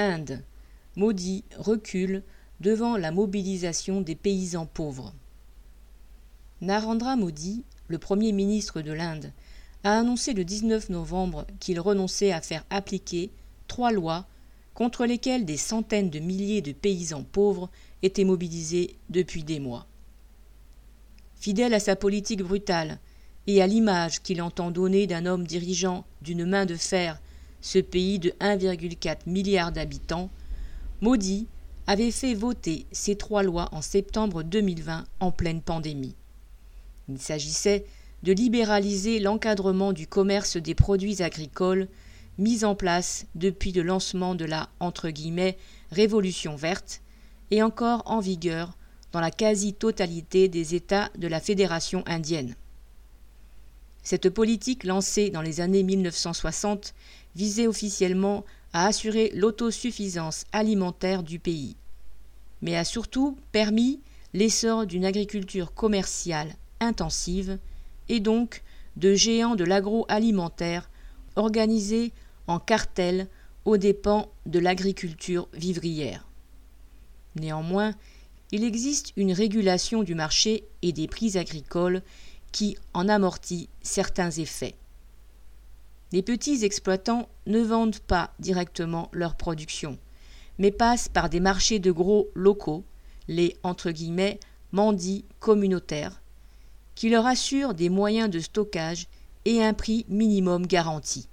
Inde. Modi recule devant la mobilisation des paysans pauvres. Narendra Modi, le Premier ministre de l'Inde, a annoncé le 19 novembre qu'il renonçait à faire appliquer trois lois contre lesquelles des centaines de milliers de paysans pauvres étaient mobilisés depuis des mois. Fidèle à sa politique brutale et à l'image qu'il entend donner d'un homme dirigeant d'une main de fer ce pays de 1,4 milliard d'habitants, Modi avait fait voter ces trois lois en septembre 2020 en pleine pandémie. Il s'agissait de libéraliser l'encadrement du commerce des produits agricoles mis en place depuis le lancement de la révolution verte et encore en vigueur dans la quasi-totalité des États de la Fédération indienne. Cette politique lancée dans les années 1960 visait officiellement à assurer l'autosuffisance alimentaire du pays, mais a surtout permis l'essor d'une agriculture commerciale intensive et donc de géants de l'agroalimentaire organisés en cartel aux dépens de l'agriculture vivrière. Néanmoins, il existe une régulation du marché et des prix agricoles qui en amortit certains effets. Les petits exploitants ne vendent pas directement leur production, mais passent par des marchés de gros locaux, les entre guillemets mandis communautaires, qui leur assurent des moyens de stockage et un prix minimum garanti.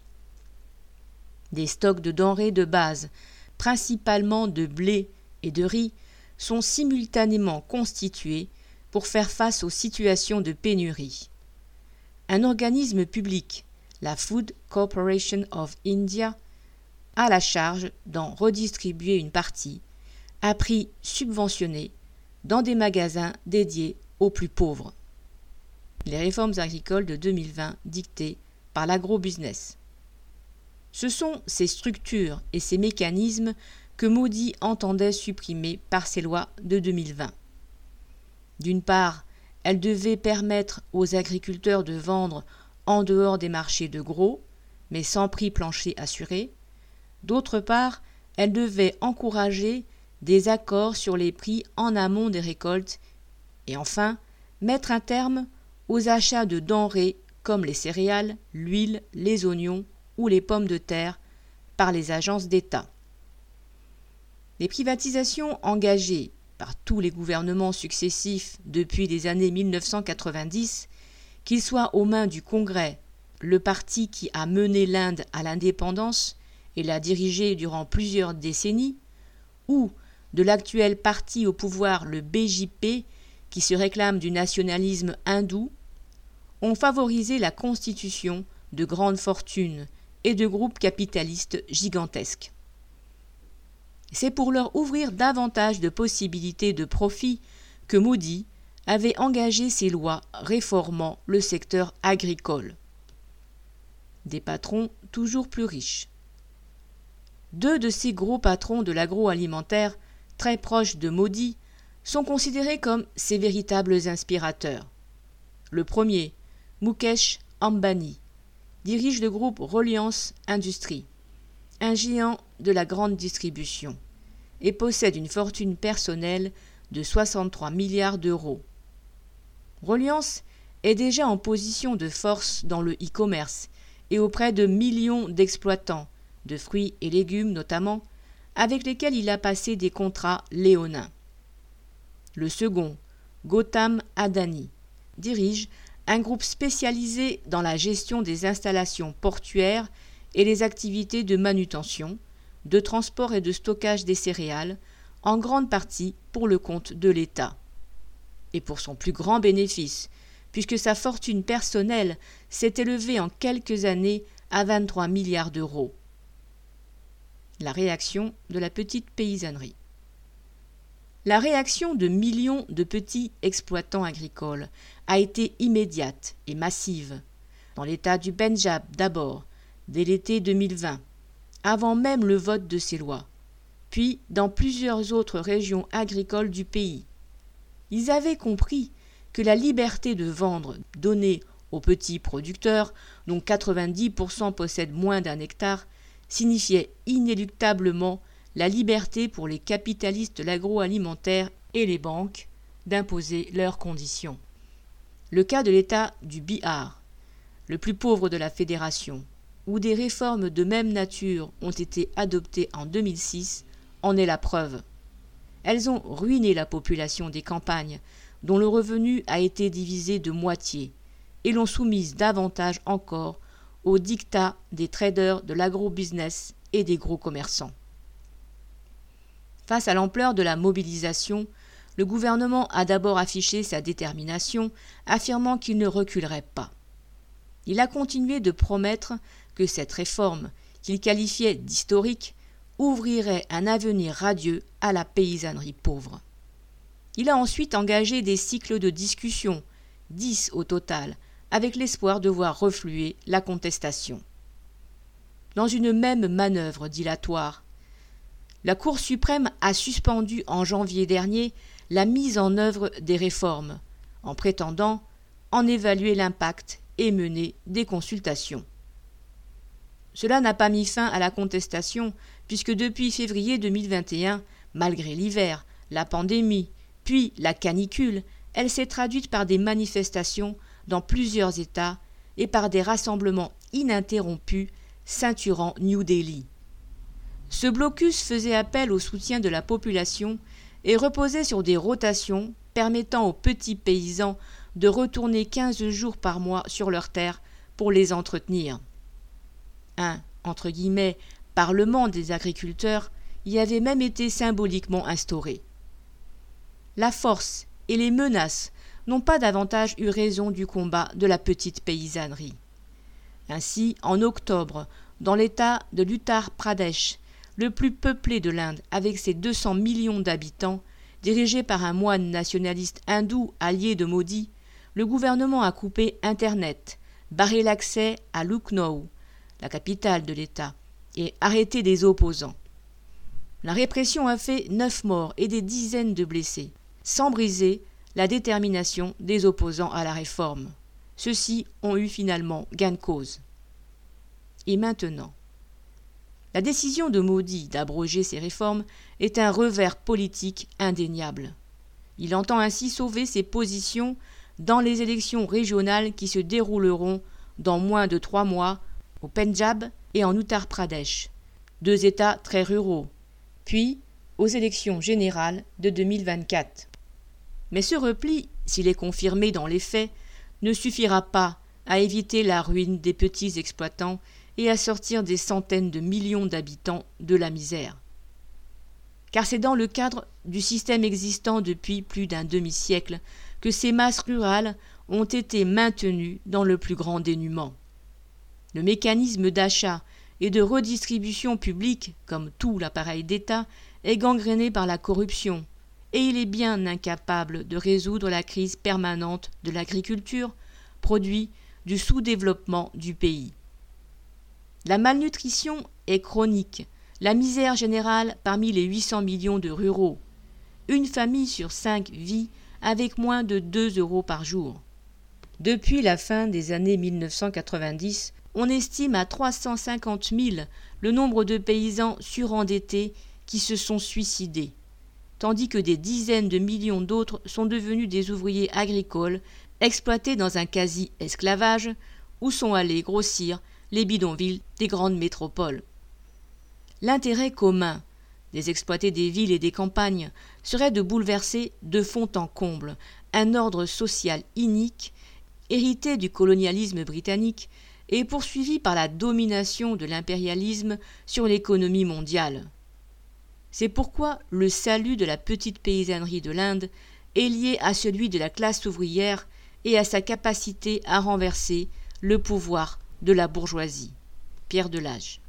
Des stocks de denrées de base, principalement de blé et de riz, sont simultanément constitués pour faire face aux situations de pénurie. Un organisme public, la Food Corporation of India, a la charge d'en redistribuer une partie, à prix subventionné, dans des magasins dédiés aux plus pauvres les réformes agricoles de 2020 dictées par l'agrobusiness. Ce sont ces structures et ces mécanismes que Modi entendait supprimer par ses lois de 2020. D'une part, elles devaient permettre aux agriculteurs de vendre en dehors des marchés de gros, mais sans prix plancher assuré. D'autre part, elles devaient encourager des accords sur les prix en amont des récoltes et enfin mettre un terme aux achats de denrées comme les céréales, l'huile, les oignons ou les pommes de terre par les agences d'État. Les privatisations engagées par tous les gouvernements successifs depuis les années 1990, qu'ils soient aux mains du Congrès, le parti qui a mené l'Inde à l'indépendance et l'a dirigée durant plusieurs décennies, ou de l'actuel parti au pouvoir, le BJP, qui se réclame du nationalisme hindou, ont favorisé la constitution de grandes fortunes et de groupes capitalistes gigantesques. C'est pour leur ouvrir davantage de possibilités de profit que Modi avait engagé ses lois réformant le secteur agricole. Des patrons toujours plus riches. Deux de ces gros patrons de l'agroalimentaire, très proches de Modi, sont considérés comme ses véritables inspirateurs. Le premier, Mukesh Ambani dirige le groupe Reliance Industrie, un géant de la grande distribution, et possède une fortune personnelle de 63 milliards d'euros. Reliance est déjà en position de force dans le e-commerce et auprès de millions d'exploitants, de fruits et légumes notamment, avec lesquels il a passé des contrats léonins. Le second, Gautam Adani, dirige un groupe spécialisé dans la gestion des installations portuaires et les activités de manutention, de transport et de stockage des céréales, en grande partie pour le compte de l'État. Et pour son plus grand bénéfice, puisque sa fortune personnelle s'est élevée en quelques années à 23 milliards d'euros. La réaction de la petite paysannerie. La réaction de millions de petits exploitants agricoles a été immédiate et massive. Dans l'État du Benjab d'abord, dès l'été 2020, avant même le vote de ces lois, puis dans plusieurs autres régions agricoles du pays. Ils avaient compris que la liberté de vendre donnée aux petits producteurs, dont 90% possèdent moins d'un hectare, signifiait inéluctablement la liberté pour les capitalistes de l'agroalimentaire et les banques d'imposer leurs conditions. Le cas de l'État du Bihar, le plus pauvre de la fédération, où des réformes de même nature ont été adoptées en 2006, en est la preuve. Elles ont ruiné la population des campagnes, dont le revenu a été divisé de moitié, et l'ont soumise davantage encore aux dictats des traders de l'agro-business et des gros commerçants. Face à l'ampleur de la mobilisation, le gouvernement a d'abord affiché sa détermination, affirmant qu'il ne reculerait pas. Il a continué de promettre que cette réforme, qu'il qualifiait d'historique, ouvrirait un avenir radieux à la paysannerie pauvre. Il a ensuite engagé des cycles de discussion, dix au total, avec l'espoir de voir refluer la contestation. Dans une même manœuvre dilatoire, la Cour suprême a suspendu en janvier dernier la mise en œuvre des réformes, en prétendant en évaluer l'impact et mener des consultations. Cela n'a pas mis fin à la contestation, puisque depuis février 2021, malgré l'hiver, la pandémie, puis la canicule, elle s'est traduite par des manifestations dans plusieurs États et par des rassemblements ininterrompus ceinturant New Delhi. Ce blocus faisait appel au soutien de la population et reposait sur des rotations permettant aux petits paysans de retourner quinze jours par mois sur leurs terres pour les entretenir un entre guillemets, parlement des agriculteurs y avait même été symboliquement instauré. La force et les menaces n'ont pas davantage eu raison du combat de la petite paysannerie. Ainsi, en octobre, dans l'État de l'Uttar Pradesh, le plus peuplé de l'Inde avec ses 200 millions d'habitants, dirigé par un moine nationaliste hindou allié de Modi, le gouvernement a coupé Internet, barré l'accès à Lucknow, la capitale de l'État, et arrêté des opposants. La répression a fait neuf morts et des dizaines de blessés, sans briser la détermination des opposants à la réforme. Ceux-ci ont eu finalement gain de cause. Et maintenant La décision de Modi d'abroger ces réformes est un revers politique indéniable. Il entend ainsi sauver ses positions dans les élections régionales qui se dérouleront dans moins de trois mois au Pendjab et en Uttar Pradesh, deux États très ruraux, puis aux élections générales de 2024. Mais ce repli, s'il est confirmé dans les faits, ne suffira pas à éviter la ruine des petits exploitants et à sortir des centaines de millions d'habitants de la misère. Car c'est dans le cadre du système existant depuis plus d'un demi-siècle que ces masses rurales ont été maintenues dans le plus grand dénuement. Le mécanisme d'achat et de redistribution publique, comme tout l'appareil d'État, est gangréné par la corruption, et il est bien incapable de résoudre la crise permanente de l'agriculture, produit du sous-développement du pays. La malnutrition est chronique, la misère générale parmi les 800 millions de ruraux. Une famille sur cinq vit avec moins de 2 euros par jour. Depuis la fin des années 1990, on estime à 350 000 le nombre de paysans surendettés qui se sont suicidés, tandis que des dizaines de millions d'autres sont devenus des ouvriers agricoles exploités dans un quasi-esclavage où sont allés grossir les bidonvilles des grandes métropoles. L'intérêt commun des exploités des villes et des campagnes serait de bouleverser de fond en comble un ordre social inique hérité du colonialisme britannique et poursuivi par la domination de l'impérialisme sur l'économie mondiale. C'est pourquoi le salut de la petite paysannerie de l'Inde est lié à celui de la classe ouvrière et à sa capacité à renverser le pouvoir de la bourgeoisie. Pierre Delage.